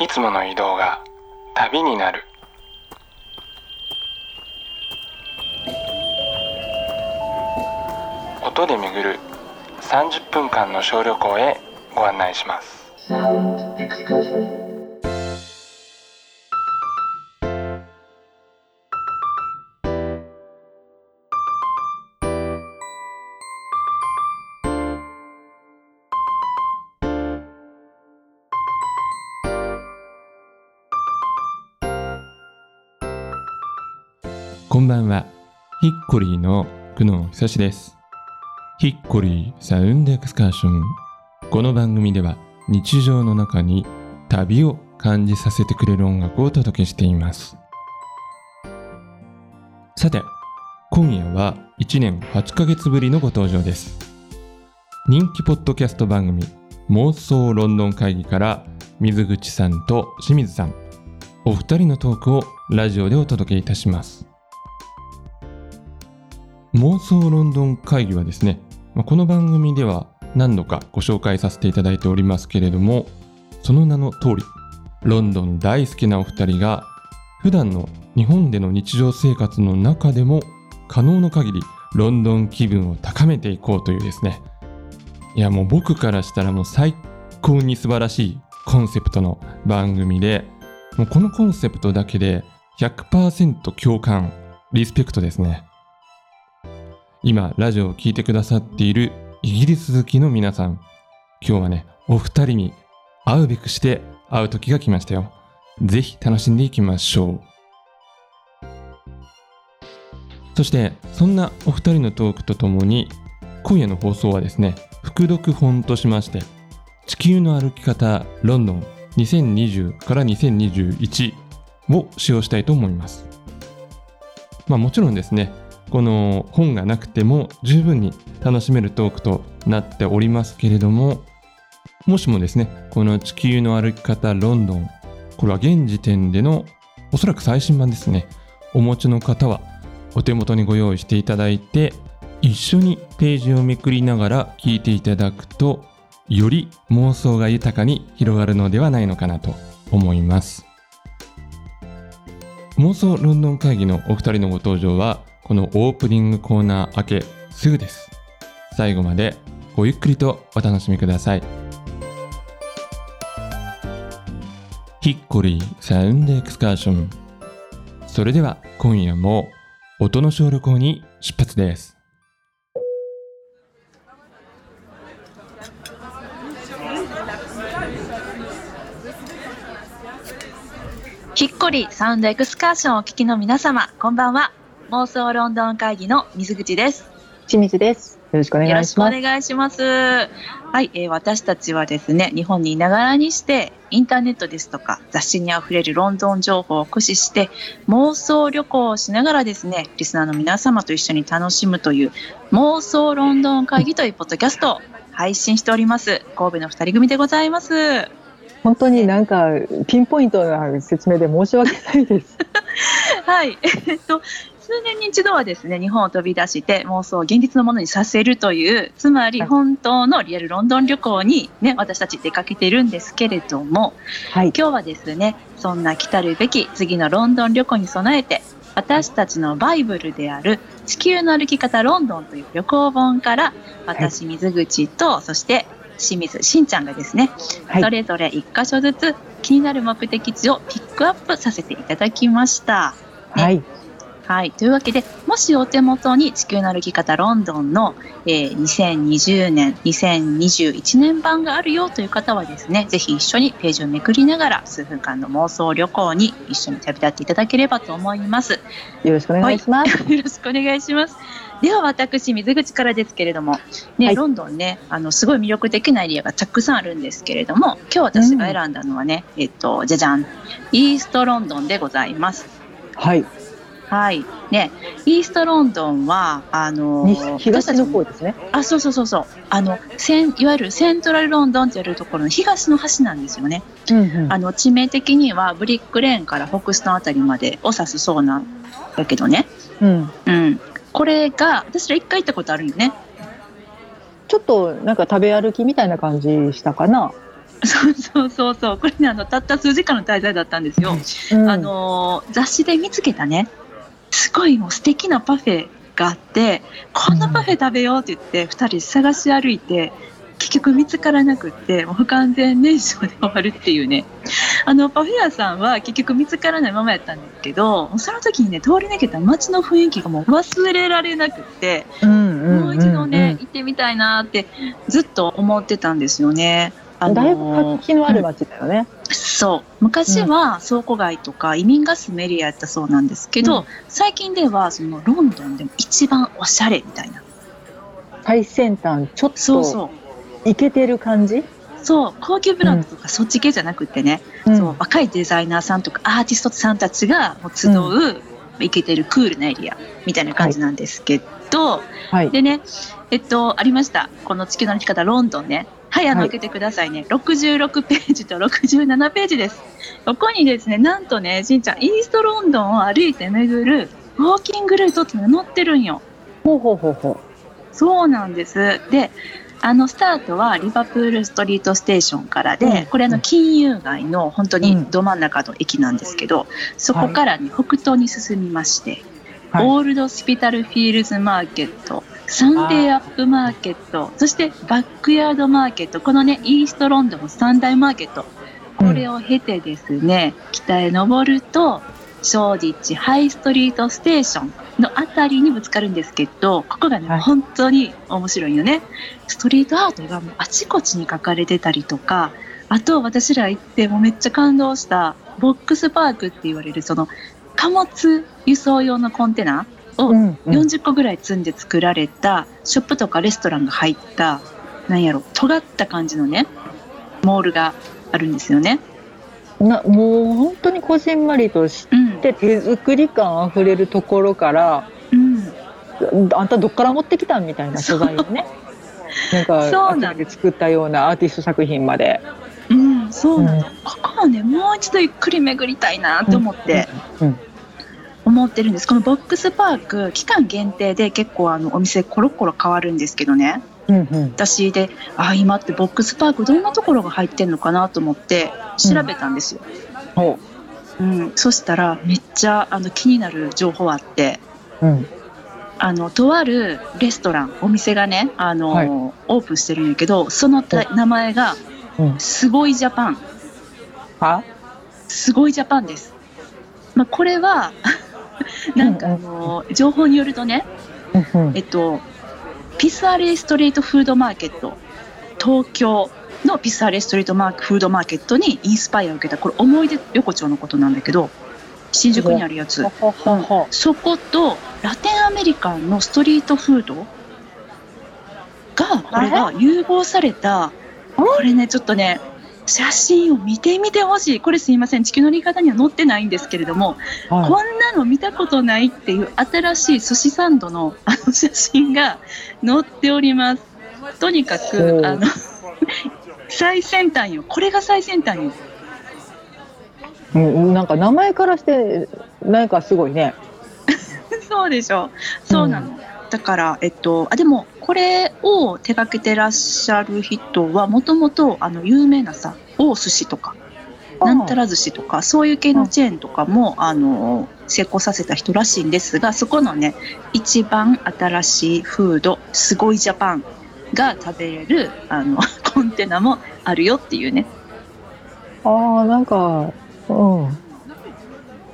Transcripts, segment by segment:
いつもの移動が旅になる。音で巡る30分間の小旅行へご案内します。こんばんは。ヒッコリーの久野久志です。ヒッコリーサウンドエクスカーション。この番組では日常の中に旅を感じさせてくれる音楽をお届けしています。さて、今夜は1年8ヶ月ぶりのご登場です。人気ポッドキャスト番組妄想ロンドン会議から水口さんと清水さん、お二人のトークをラジオでお届けいたします。妄想ロンドン会議はですね、この番組では何度かご紹介させていただいておりますけれども、その名の通り、ロンドン大好きなお二人が、普段の日本での日常生活の中でも可能の限りロンドン気分を高めていこうというですね、いやもう僕からしたらもう最高に素晴らしいコンセプトの番組で、もうこのコンセプトだけで100%共感、リスペクトですね。今ラジオを聴いてくださっているイギリス好きの皆さん。今日はねお二人に会うべくして会う時が来ましたよ。ぜひ楽しんでいきましょう。そしてそんなお二人のトークとともに今夜の放送はですね副読本としまして地球の歩き方ロンドン2020から2021を使用したいと思います。まあもちろんですねこの本がなくても十分に楽しめるトークとなっておりますけれどももしもですねこの地球の歩き方ロンドンこれは現時点でのおそらく最新版ですね。お持ちの方はお手元にご用意していただいて一緒にページをめくりながら聞いていただくとより妄想が豊かに広がるのではないのかなと思います。妄想ロンドン会議のお二人のご登場はこのオープニングコーナー明けすぐです。最後までごゆっくりとお楽しみください。ヒッコリーサウンドエクスカーション。それでは今夜も音の小旅行に出発です。ひっこりサウンドエクスカーションをお聞きの皆様、こんばんは。妄想ロンドン会議の水口です。清水です。よろしくお願よろしくおいします。願いします。はい、えー私たちはですね、日本にいながらにして、インターネットですとか雑誌にあふれるロンドン情報を駆使して、妄想旅行をしながらですね、リスナーの皆様と一緒に楽しむという、妄想ロンドン会議というポッドキャストを配信しております。神戸の二人組でございます。本当になんかピンポイントな説明で申し訳ないです。はい、えっと、数年に一度はですね、日本を飛び出して妄想を現実のものにさせるという、つまりはい本当のリアルロンドン旅行にね、私たち出かけているんですけれども、はい。今日はですね、そんな来たるべき次のロンドン旅行に備えて、私たちのバイブルである地球の歩き方ロンドンという旅行本から、私、水口と、そして清水しんちゃんがですね、はいそれぞれ一箇所ずつ気になる目的地をピックアップさせていただきました。はい。はい。というわけで、もしお手元に地球の歩き方ロンドンの、えー2020年、2021年版があるよという方はですね、ぜひ一緒にページをめくりながら、数分間の妄想旅行に一緒に旅立っていただければと思います。よろしくお願いします。よろしくお願いします。では私、水口からですけれども、ね、はいロンドンね、あの、すごい魅力的なエリアがたくさんあるんですけれども、今日私が選んだのはね、えっと、じゃじゃん、イーストロンドンでございます。はい。はい。ね、イーストロンドンは、あのに私東の方ですね。あ、そうそうそうそう。あの、セン、いわゆるセントラルロンドンって言われるところの東の端なんですよね。うんうんあの、地名的にはブリックレーンからホクストンあたりまでを指すそうなんだけどね。うん。うん。これが、私ら一回行ったことあるよね。ちょっとなんか食べ歩きみたいな感じしたかな。そうそうそうそうこれねあのたった数時間の滞在だったんですよ。うんあのー雑誌で見つけたねすごいもう素敵なパフェがあってこんなパフェ食べようって言って2人探し歩いて結局見つからなくってもう不完全燃焼で終わるっていうねあのパフェ屋さんは結局見つからないままやったんですけどその時にね通り抜けた街の雰囲気がもう忘れられなくってもう一度ね、行ってみたいなってずっと思ってたんですよね。あのーだいぶ活気のある街だよね。そう。昔は倉庫街とか移民が住むエリアやったそうなんですけど、うん。最近ではそのロンドンでも一番おしゃれみたいな。最先端ちょっとそうそう。イケてる感じ？そう。高級ブランドとかそっち系じゃなくってね、うん。そう。若いデザイナーさんとかアーティストさんたちが集う、イケてるクールなエリアみたいな感じなんですけど、はい。でねえっとありました。この地球の歩き方ロンドンねはいあのはい。開けてくださいね、66ページと67ページです。ここにですねなんとねしんちゃんイーストロンドンを歩いて巡るウォーキングルートっていうのが載ってるんよ。ほうほうほうほそうなんです。であのスタートはリバプールストリートステーションからで、うん。これあの金融街の本当にど真ん中の駅なんですけど、そこからね北東に進みまして、う。はい。オールドスピタルフィールズマーケット、サンデーアップマーケット、そしてバックヤードマーケット、このね、イーストロンドンの三大マーケット、これを経てですね、北へ登ると、ショーディッチハイストリートステーションのあたりにぶつかるんですけど、ここがね、はい本当に面白いよね。ストリートアートがもうあちこちに書かれてたりとか、あと私ら行ってもうめっちゃ感動した、ボックスパークって言われるその貨物輸送用のコンテナをうんうん。40個ぐらい積んで作られたショップとかレストランが入ったなんやろ尖った感じのねモールがあるんですよね。なもう本当にこじんまりとしうん。て手作り感あふれるところからうん、あんたどっから持ってきたんみたいな素材をね。なんかそうなの集めて作ったようなアーティスト作品まで。うん、そうなの、うん。ここはねもう一度ゆっくり巡りたいなと思って。うん思ってるんです。このボックスパーク期間限定で結構あのお店コロコロ変わるんですけどね。うんうん。私であ今ってボックスパークどんなところが入ってんのかなと思って調べたんですよ、ほうん。そしたらめっちゃあの気になる情報あってううん。あのとあるレストランお店がねあの、はい。オープンしてるんやけどそのた名前がうん。すごいジャパン。は？すごいジャパンです、まあ、これは なんかあの情報によるとねえっとピスアレストリートフードマーケット東京のピスアレストリートマークフードマーケットにインスパイアを受けたこれ思い出横丁のことなんだけど新宿にあるやつ。そことラテンアメリカンのストリートフードがこれが融合されたこれねちょっとね写真を見てみてほしい。これすいません。地球の利方には載ってないんですけれども、はこんなの見たことないっていう新しい寿司サンドのあの写真が載っております。とにかくあの最先端よ。これが最先端よ。いうんなんか名前からしてなんかすごいね。そうでしょ。そうなの、だからえっとあでもこれを手掛けてらっしゃる人はもともとあの有名なさ大寿司とかなんたら寿司とかそういう系のチェーンとかもあの成功させた人らしいんですがそこのね一番新しいフードすごいジャパンが食べれるあの コンテナもあるよっていうね。ああなんかうん。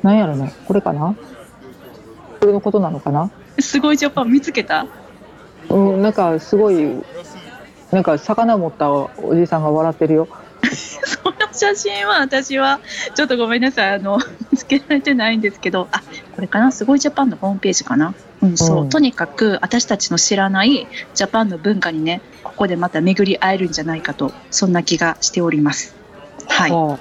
なんやろね。これかな？これのことなのかな？すごいジャパン見つけた？うんなんかすごいなんか魚持ったおじさんが笑ってるよ。その写真は私はちょっとごめんなさい。あの見 つけられてないんですけど。あこれかな？すごいジャパンのホームページかな？うんそう、うん。とにかく私たちの知らないジャパンの文化にねここでまた巡り会えるんじゃないかとそんな気がしております。はい。は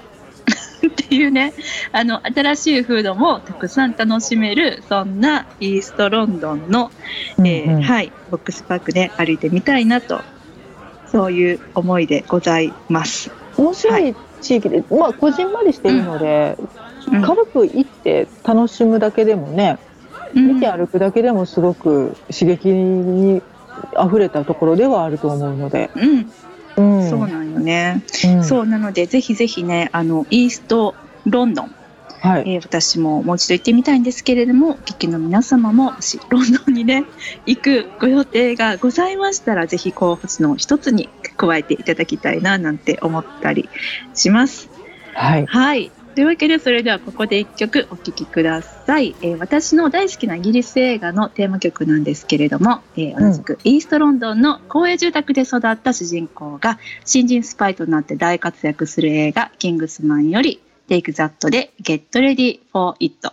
っていうね。あの新しいフードもたくさん楽しめるそんなイーストロンドンの、うんうん。はい、ボックスパークで歩いてみたいなと。そういう思いでございます。面白い地域で、まあこじんまりしてるので、うん。軽く行って楽しむだけでもね、見て歩くだけでもすごく刺激に溢れたところではあると思うので、うん、うん、そうよね。うんそうなのでぜひぜひねあのイーストロンドン、はい。えー私ももう一度行ってみたいんですけれども、お聞きの皆様ももしロンドンにね行くご予定がございましたらぜひ候補地の一つに加えていただきたいななんて思ったりします。はい。はい。というわけで、それではここで一曲お聴きください、えー私の大好きなイギリス映画のテーマ曲なんですけれども、えー同じくイーストロンドンの公営住宅で育った主人公が新人スパイとなって大活躍する映画、キングスマンより Take That で Get Ready for It。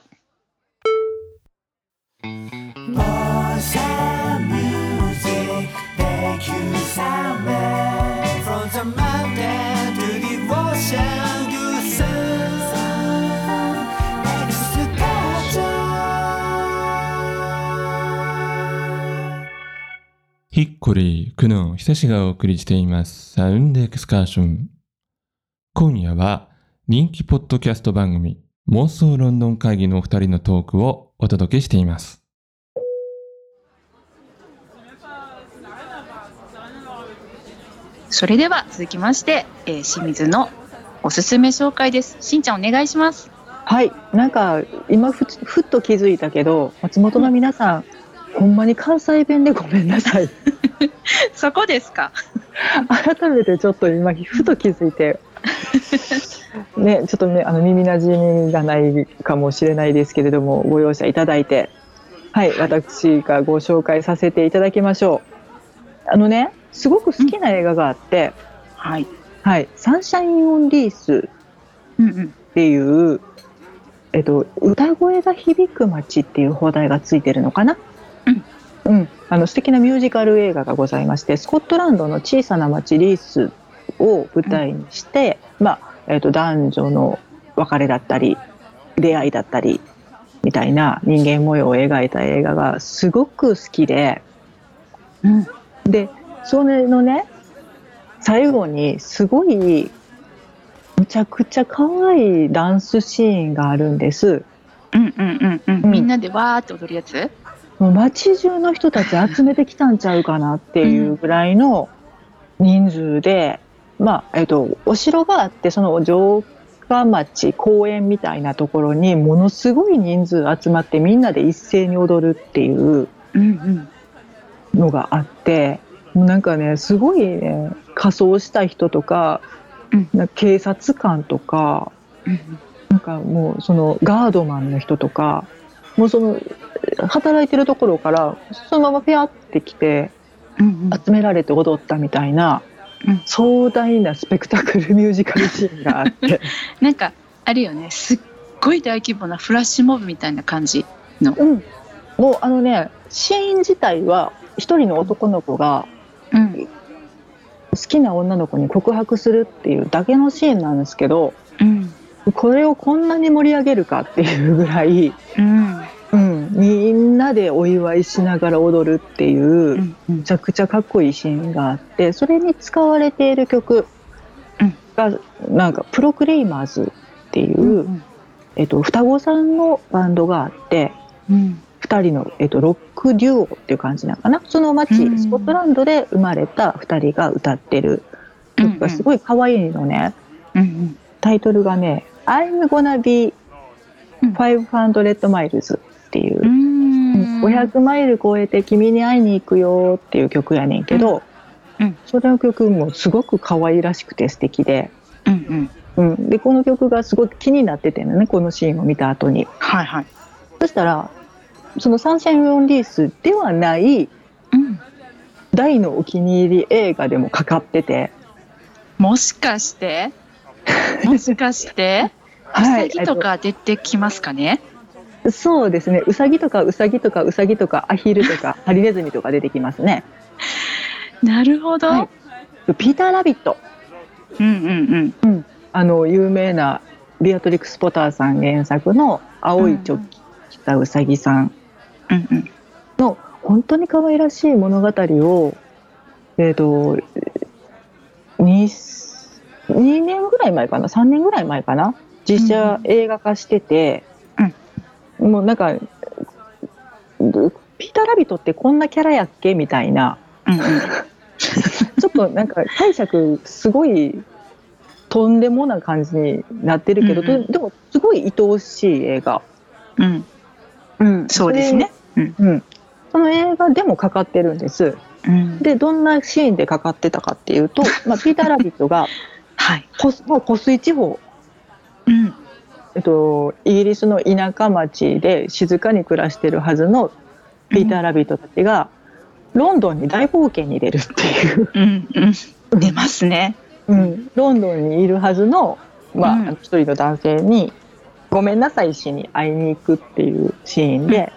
ヒッコリー、クノン、久しがお送りしています。サウンドエクスカーション。今夜は人気ポッドキャスト番組、妄想ロンドン会議のお二人のトークをお届けしています。それでは続きまして、えー清水のおすすめ紹介です。しんちゃんお願いします。はい。なんか、今ふつ、ふっと気づいたけど、松本の皆さん、ほんまに関西弁でごめんなさい。そこですか？改めてちょっと今、ふと気づいて、ね、ちょっとね、あの、耳なじみがないかもしれないですけれども、ご容赦いただいて、はい、私がご紹介させていただきましょう。あのね、すごく好きな映画があって、はい。はい、サンシャイン・オン・リースうんうん。っていう、えっと、歌声が響く街っていう放題がついてるのかな？うん。うん、あの素敵なミュージカル映画がございまして、スコットランドの小さな町リースを舞台にして、まあ、えっと、男女の別れだったり、出会いだったり、みたいな人間模様を描いた映画がすごく好きで、うん。で、それのね、最後にすごい、むちゃくちゃ可愛いダンスシーンがあるんです。うんうんうんうん。うんみんなでわーって踊るやつ？もう街中の人たち集めてきたんちゃうかなっていうぐらいの人数で、まあ、えっと、お城があって、その城下町、公園みたいなところにものすごい人数集まってみんなで一斉に踊るっていううんうん。のがあって、もうなんかね、すごいね、仮装した人とか、うん警察官とか、うんなんかもうそのガードマンの人とか、もうその働いてるところからそのままピャって来てうんうん。集められて踊ったみたいな、うん壮大なスペクタクルミュージカルシーンがあって、なんか、あるよね。すっごい大規模なフラッシュモブみたいな感じの。うん、もうあのねシーン自体は一人の男の子がうん。好きな女の子に告白するっていうだけのシーンなんですけどうん。これをこんなに盛り上げるかっていうぐらい、うん。うん、みんなでお祝いしながら踊るっていう。めちゃくちゃかっこいいシーンがあってそれに使われている曲が、なんかプロクレイマーズっていう、うんえっと、双子さんのバンドがあってうん。2人の、えっと、ロックデュオっていう感じなのかな？その街、うん。スコットランドで生まれた2人が歌ってる曲がすごい可愛いのね、うん。タイトルがね「I'm gonna be 500 miles」っていう。う、ん。500マイル超えて君に会いに行くよっていう曲やねんけど、うん。うん。その曲もすごく可愛らしくて素敵で、うんうん。うん、でこの曲がすごく気になっててねこのシーンを見た後に。はいはい。そしたらそのサンシャイン・オン・リースではないうん。大のお気に入り映画でもかかってて、もしかして？もしかして？うさぎとか出てきますかね？えっとそうですね。うさぎとかうさぎとかうさぎとかアヒルとか ハリネズミとか出てきますね。なるほど。はい。ピーター・ラビット。うんうんあの有名なビアトリックス・ポターさん原作の「青いチョッキ着たうさぎさん。うん。うん。うん。」の本当に可愛らしい物語をえっ、と 2, 2年ぐらい前かな？3年ぐらい前かな？実写映画化してて、もうなんかピーター・ラビットってこんなキャラやっけ？みたいなうんうん。ちょっとなんか解釈すごいとんでもな感じになってるけど、うんうんでもすごい愛おしい映画。うん、うんそうですね。うん、うん、その映画でもかかってるんです。うん、でどんなシーンでかかってたかっていうと、まあ、ピーター・ラビットが はい。湖もう湖水地方、うん、えっと、イギリスの田舎町で静かに暮らしてるはずのピーター・ラビットたちが、ロンドンに大冒険に出るっていう、うん、うん、出ますね。うん、ロンドンにいるはずの、まあうん一人の男性に「ごめんなさいし」に会いに行くっていうシーンで。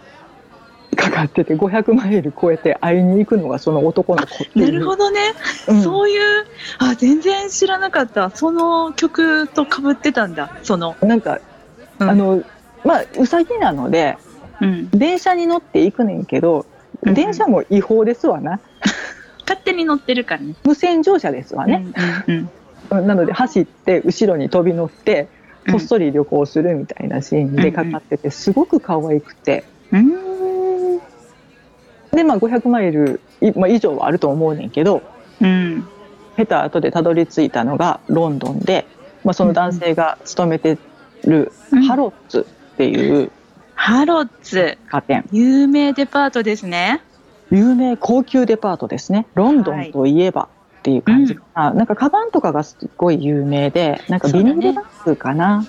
かかってて500マイル超えて会いに行くのがその男の子っていうなるほどね。うんそういう、あ、全然知らなかった。その曲と被ってたんだ。その、なんか、うん。あのまあうさぎなのでうん、電車に乗って行くねんけど、うん。電車も違法ですわな。勝手に乗ってるからね。無線乗車ですわね、なので走って後ろに飛び乗ってうん。こっそり旅行するみたいなシーンでかかっててすごく可愛くて。うん、でまあ500マイル、いまあ、以上はあると思うねんけどうん、下手後でたどり着いたのがロンドンで、まあ、その男性が勤めてるうん。ハロッツっていうハロッツ、家店有名デパートですね。有名高級デパートですね。ロンドンといえばっていう感じかな、なんかカバンとかがすごい有名でなんかビニールバッグかな。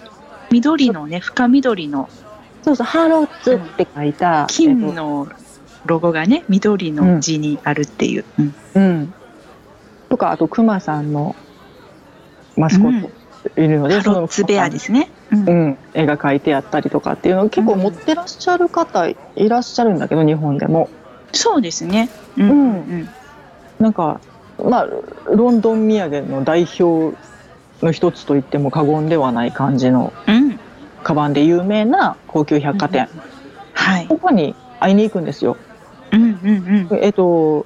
緑のね、深緑の。そうそうハロッツって書いた、金えっのロゴがね、緑の字にあるっていう。うん。とうん。とかあとクマさんのマスコットいるので、ハロッツベアですすね。うんうん、絵が描いてあったりとかっていうのを結構持ってらっしゃる方いらっしゃるんだけど日本でもそうですね。うんうんうんなんかまあロンドン土産の代表の一つと言っても過言ではない感じのうん。カバンで有名な高級百貨店、はい。ここに会いに行くんですよ。うんうんうん。えっと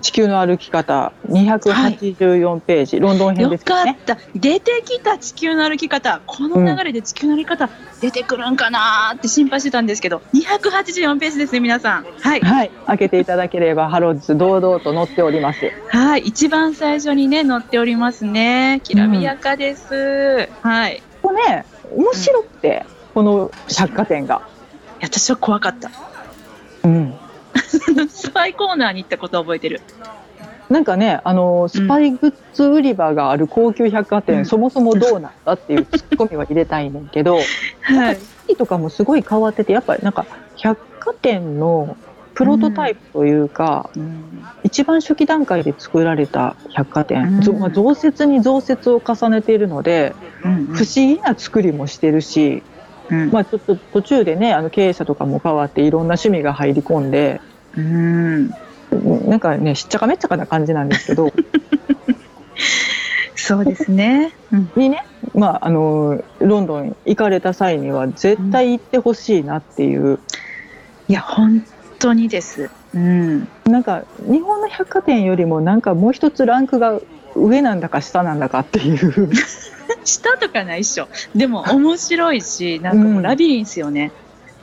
地球の歩き方284ページ、ロンドン編よですよね。かった。出てきた地球の歩き方。この流れで地球の歩き方出てくるんかなーって心配してたんですけど、284ページですね、皆さん。はい。はい、開けていただければハロッズ堂々と載っております。はい。一番最初にね、載っておりますね。きらびやかです。はい。いここね面白くて、この百貨店が。や私は怖かった。うんスパイコーナーに行ったことを覚えてる。なんかねあのスパイグッズ売り場がある高級百貨店、うん。そもそもどうなんだっていうツッコミは入れたいねんけど はい。とかもすごい変わっててやっぱりなんか百貨店のプロトタイプというか、うん。一番初期段階で作られた百貨店、うん。ぞまあ増設に増設を重ねているので、うん。不思議な作りもしてるし、うん。まあ、ちょっと途中でねあの経営者とかも変わっていろんな趣味が入り込んでうんなんかねしっちゃかめっちゃかな感じなんですけど そうですね。うんにね、まあ、あのロンドン行かれた際には絶対行ってほしいなっていう、いや、本当にです。うん。なんか日本の百貨店よりもなんかもう一つランクが上なんだか下なんだかっていう 下とかないっしょ。でも面白いし、なんかもうラビリンスよね。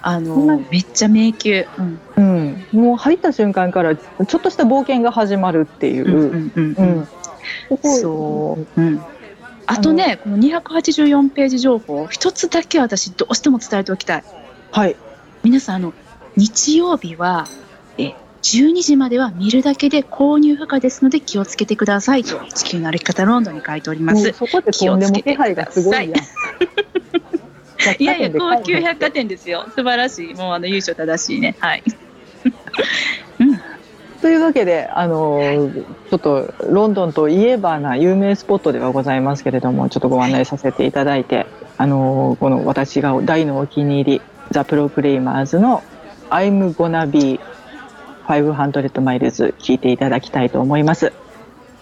あの、うんめっちゃ迷宮。うん。うん、もう入った瞬間からちょっとした冒険が始まるっていう。うんうんううんん。ここそう。うん。あとね、この284ページ情報、一つだけ私どうしても伝えておきたい。はい皆さん、あの、日曜日は、え、12時までは見るだけで購入不可ですので気をつけてくださいと、地球の歩き方ロンドンに書いております。そこでとんでも気配がすごい。いやいや、高級百貨店ですよ。素晴らしい。もうあの、優勝正しいね。はい。というわけで、あのーちょっとロンドンといえばな有名スポットではございますけれども、ちょっとご案内させていただいて、あのーこの私が大のお気に入り、ザ・プロクレイマーズの I'm gonna be 500 miles 聞いていただきたいと思います。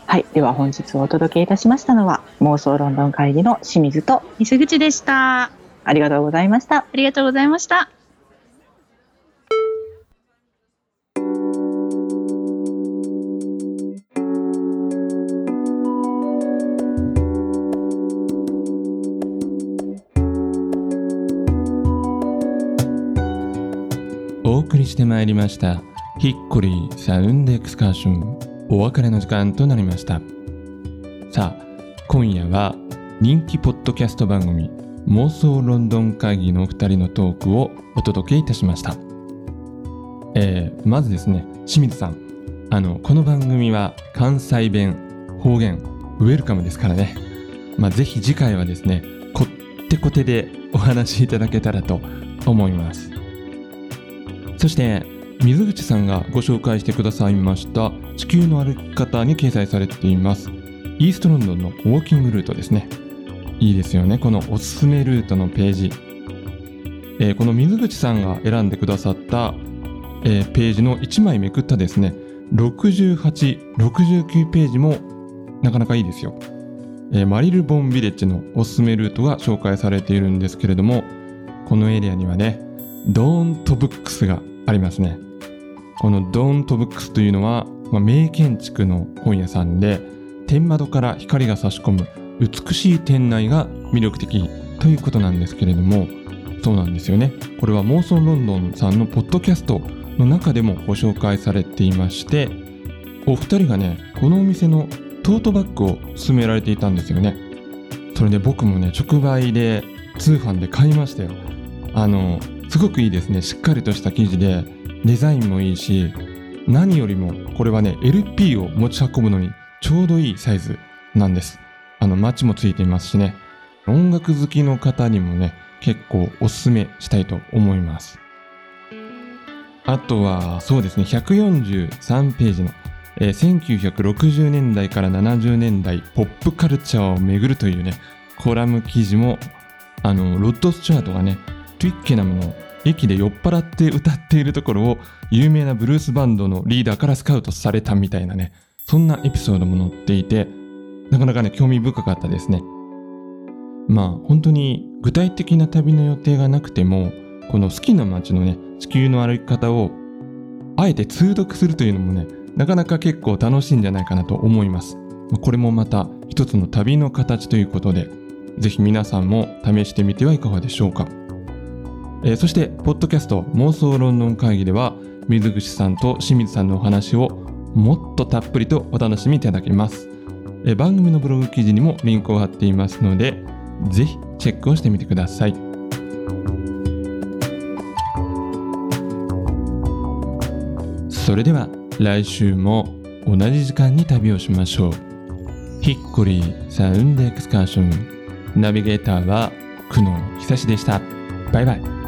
はい。では本日お届けいたしましたのは、妄想ロンドン会議の清水と、水口でした。あありがとうございました。りがとうございました。お送りしてまいりましたヒッコリーサウンドエクスカーションお別れの時間となりましたさあ今夜は人気ポッドキャスト番組妄想ロンドン会議のお二人のトークをお届けいたしました、えーまずですね清水さん。あのこの番組は関西弁方言ウェルカムですからね。まあぜひ次回はですねこってこてでお話しいただけたらと思います。そして水口さんがご紹介してくださいました地球の歩き方に掲載されていますイーストロンドンのウォーキングルートですね。いいですよね。このおすすめルートのページ、えーこの水口さんが選んでくださった、えーページの1枚めくったですね。6869ページもなかなかいいですよ、えーマリルボンビレッジのおすすめルートが紹介されているんですけれどもこのエリアにはねドーントブックスがありますね。このドーントブックスというのは、まあ、名建築の本屋さんで天窓から光が差し込む美しい店内が魅力的ということなんですけれどもそうなんですよね。これは妄想ロンドンさんのポッドキャストの中でもご紹介されていましてお二人がねこのお店のトートバッグを勧められていたんですよね。それで僕もね直売で通販で買いましたよ。あのすごくいいですね。しっかりとした生地でデザインもいいし何よりもこれはね LP を持ち運ぶのにちょうどいいサイズなんです。あのマッチもついていますしね。音楽好きの方にもね結構おすすめしたいと思います。あとはそうですね143ページの、えー1960年代から70年代ポップカルチャーをめぐるというねコラム記事もあのロッド・スチュアートがねトゥイッケナムの駅で酔っ払って歌っているところを有名なブルースバンドのリーダーからスカウトされたみたいなねそんなエピソードも載っていてなかなかね興味深かったですね。まあ本当に具体的な旅の予定がなくてもこの好きな街のね地球の歩き方をあえて通読するというのもねなかなか結構楽しいんじゃないかなと思います。これもまた一つの旅の形ということでぜひ皆さんも試してみてはいかがでしょうか。えーそして、ポッドキャスト妄想ロンドン会議では、水口さんと清水さんのお話をもっとたっぷりとお楽しみいただけます。え番組のブログ記事にもリンクを貼っていますので、ぜひチェックをしてみてください。それでは、来週も同じ時間に旅をしましょう。ヒッコリーサウンドエクスカーション。ナビゲーターは久野久志でした。バイバイ。